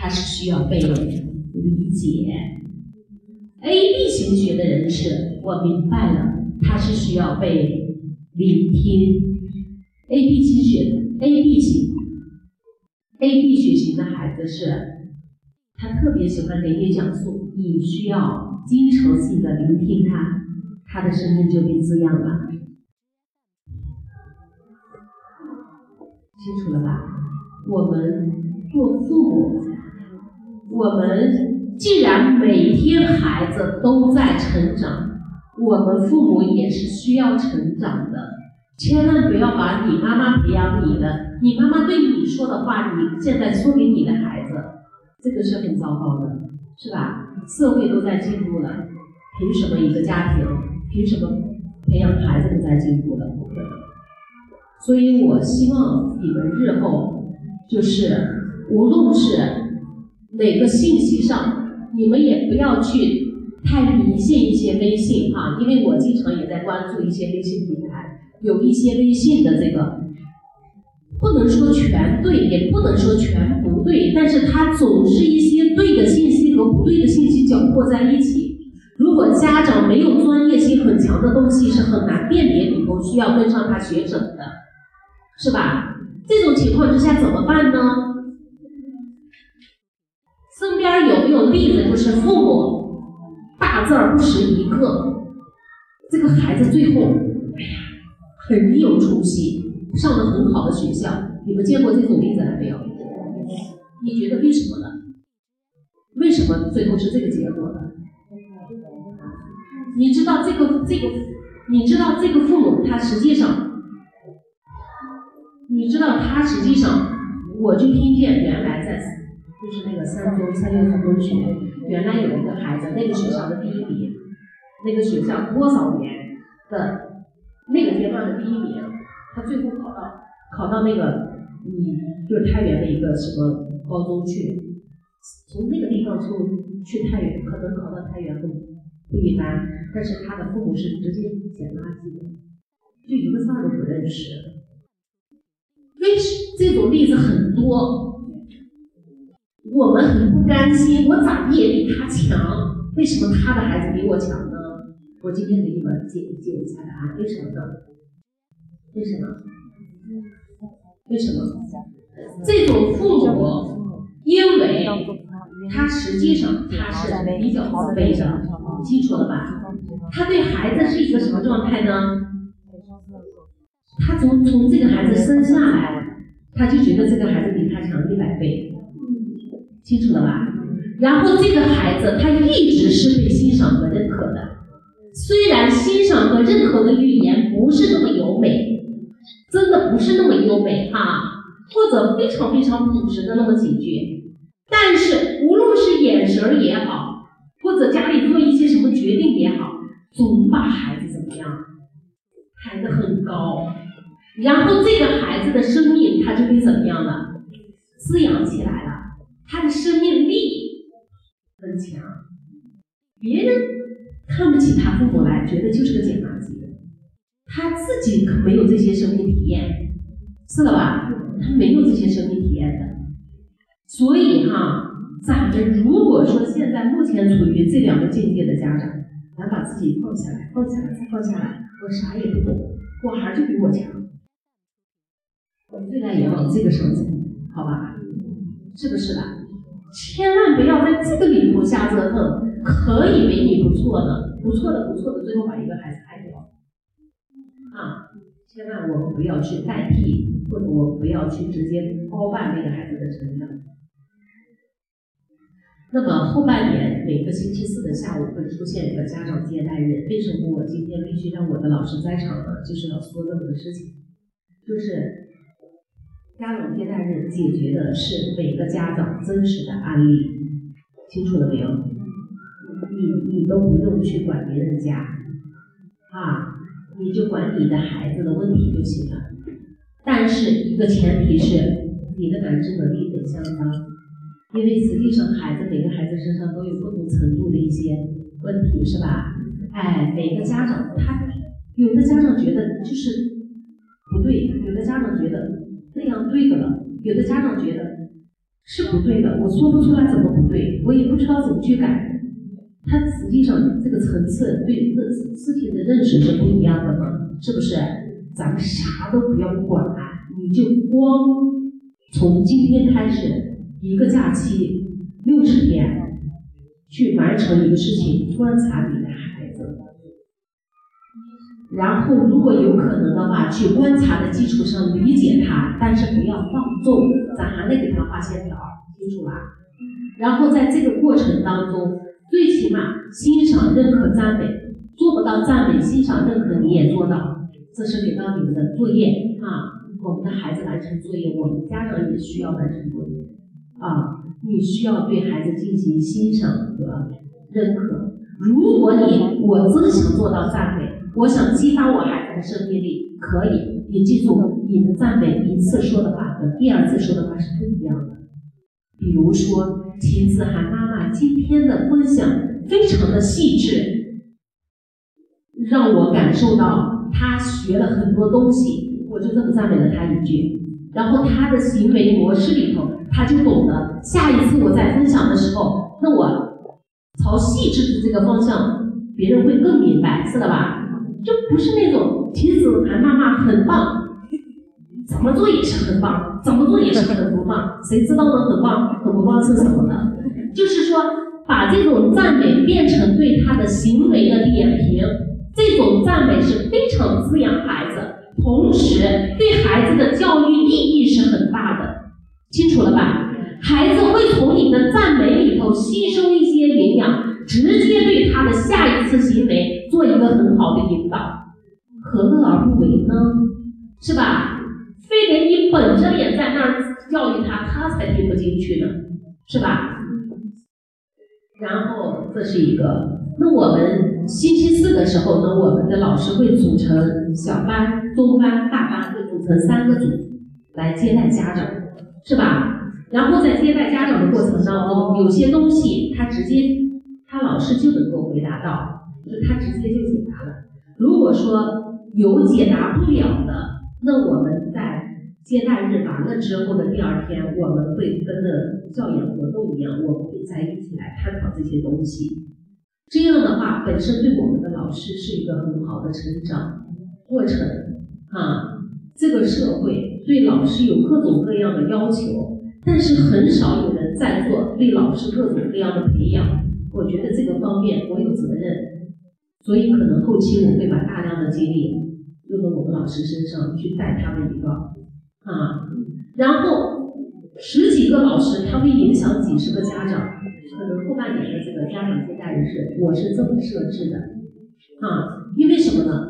他是需要被理解；A B 型血的人是，我明白了，他是需要被聆听。A B 型血，A B 型，A B 血型的孩子是，他特别喜欢给你讲述，你需要经常性的聆听他，他的声音就被滋养了。清楚了吧？我们做父母，我们既然每天孩子都在成长，我们父母也是需要成长的。千万不要把你妈妈培养你的，你妈妈对你说的话，你现在说给你的孩子，这个是很糟糕的，是吧？社会都在进步了，凭什么一个家庭，凭什么培养孩子都在进步了？不可能。所以我希望你们日后就是，无论是哪个信息上，你们也不要去太迷信一些微信哈，因为我经常也在关注一些微信平台，有一些微信的这个，不能说全对，也不能说全不对，但是它总是一些对的信息和不对的信息搅和在一起。如果家长没有专业性很强的东西，是很难辨别里头需要跟上他学整的。是吧？这种情况之下怎么办呢？有没有例子，就是父母大字儿不识一个，这个孩子最后，哎呀，很有出息，上了很好的学校。你们见过这种例子还没有？你觉得为什么呢？为什么最后是这个结果呢？你知道这个这个，你知道这个父母他实际上。你知道他实际上，我就听见原来在就是那个三中三六三中学，原来有一个孩子，那个学校的第一名，那个学校多少年的那个阶段的第一名，他最后考到考到那个嗯就是太原的一个什么高中去，从那个地方出去太原，可能考到太原不不一般，但是他的父母是直接捡垃圾的，就一个字都不认识。为什这种例子很多，我们很不甘心。我咋地也比他强，为什么他的孩子比我强呢？我今天给你们解解一下答案，为什么呢？为什么？为什么？这种父母，因为他实际上他是比较自卑的，清楚了吧？他对孩子是一个什么状态呢？他从从这个孩子生下来，他就觉得这个孩子比他强一百倍，清楚了吧？然后这个孩子他一直是被欣赏和认可的，虽然欣赏和认可的语言不是那么优美，真的不是那么优美哈，或者非常非常朴实的那么几句，但是无论是眼神也好，或者家里做一些什么决定也好，总把孩子怎么样，抬得很高。然后这个孩子的生命他就被怎么样了？滋养起来了，他的生命力很强。别人看不起他父母来，觉得就是个捡垃圾的。他自己可没有这些生命体验，是了吧？他没有这些生命体验的。所以哈，咱们如果说现在目前处于这两个境界的家长，咱把自己放下来，放下来，再放下来。我啥也不懂，我孩儿就比我强。我们最爱也往这个上走，好吧？是不是的？千万不要在这个里头瞎折腾。可以为你不错的，不错的，不错的，最后把一个孩子害掉。啊，千万我们不要去代替，或者我不要去直接包办那个孩子的成长。那么后半年每个星期四的下午会出现一个家长接待日。为什么我今天必须让我的老师在场呢？就是要说这么个事情，就是。家长接待日解决的是每个家长真实的案例，清楚了没有？你你都不用去管别人家，啊，你就管你的孩子的问题就行了。但是一个前提是你的感知能力得相当，因为实际上孩子每个孩子身上都有不同程度的一些问题，是吧？哎，每个家长他有的家长觉得就是不对，有的家长觉得。那样对的了，有的家长觉得是不对的，我说不出来怎么不对，我也不知道怎么去改。他实际上这个层次对这事情的认识是不一样的嘛，是不是？咱们啥都不要管，你就光从今天开始一个假期六十天去完成一个事情，观察你，然后如果有可能的话，去观察的基础上理解他，但是不要放纵，咱还得给他画线条，清楚吧？然后在这个过程当中。最起码欣赏、认可、赞美，做不到赞美、欣赏、认可，你也做到，这是给到你们的作业啊。我们的孩子完成作业，我们家长也需要完成作业啊。你需要对孩子进行欣赏和认可。如果你我真想做到赞美，我想激发我孩子的生命力，可以。你记住，你的赞美一次说的话和第二次说的话是不一样的。比如说。秦子涵妈妈今天的分享非常的细致，让我感受到她学了很多东西，我就这么赞美了她一句。然后她的行为模式里头，她就懂得下一次我在分享的时候，那我朝细致的这个方向，别人会更明白，是了吧？就不是那种秦子涵妈妈很棒。怎么做也是很棒，怎么做也是很不棒，谁知道呢？很棒、很不棒是什么呢？就是说，把这种赞美变成对他的行为的点评，这种赞美是非常滋养孩子，同时对孩子的教育意义是很大的，清楚了吧？孩子会从你的赞美里头吸收一些营养，直接对他的下一次行为做一个很好的引导，何乐而不为呢？是吧？非得你本着脸在那儿教育他，他才听不进去呢，是吧？然后这是一个，那我们星期四的时候呢，我们的老师会组成小班、中班、大班，会组成三个组来接待家长，是吧？然后在接待家长的过程当中，有些东西他直接他老师就能够回答到，就是他直接就解答了。如果说有解答不了的，那我们在接待日完了之后的第二天，我们会跟着教研活动一样，我们会在一起来探讨这些东西。这样的话，本身对我们的老师是一个很好的成长过程啊。这个社会对老师有各种各样的要求，但是很少有人在做对老师各种各样的培养。我觉得这个方面我有责任，所以可能后期我会把大量的精力用到我们老师身上去带他们一个。啊，然后十几个老师，他会影响几十个家长，可能后半年的这个家长接待人是，我是这么设置的，啊，因为什么呢？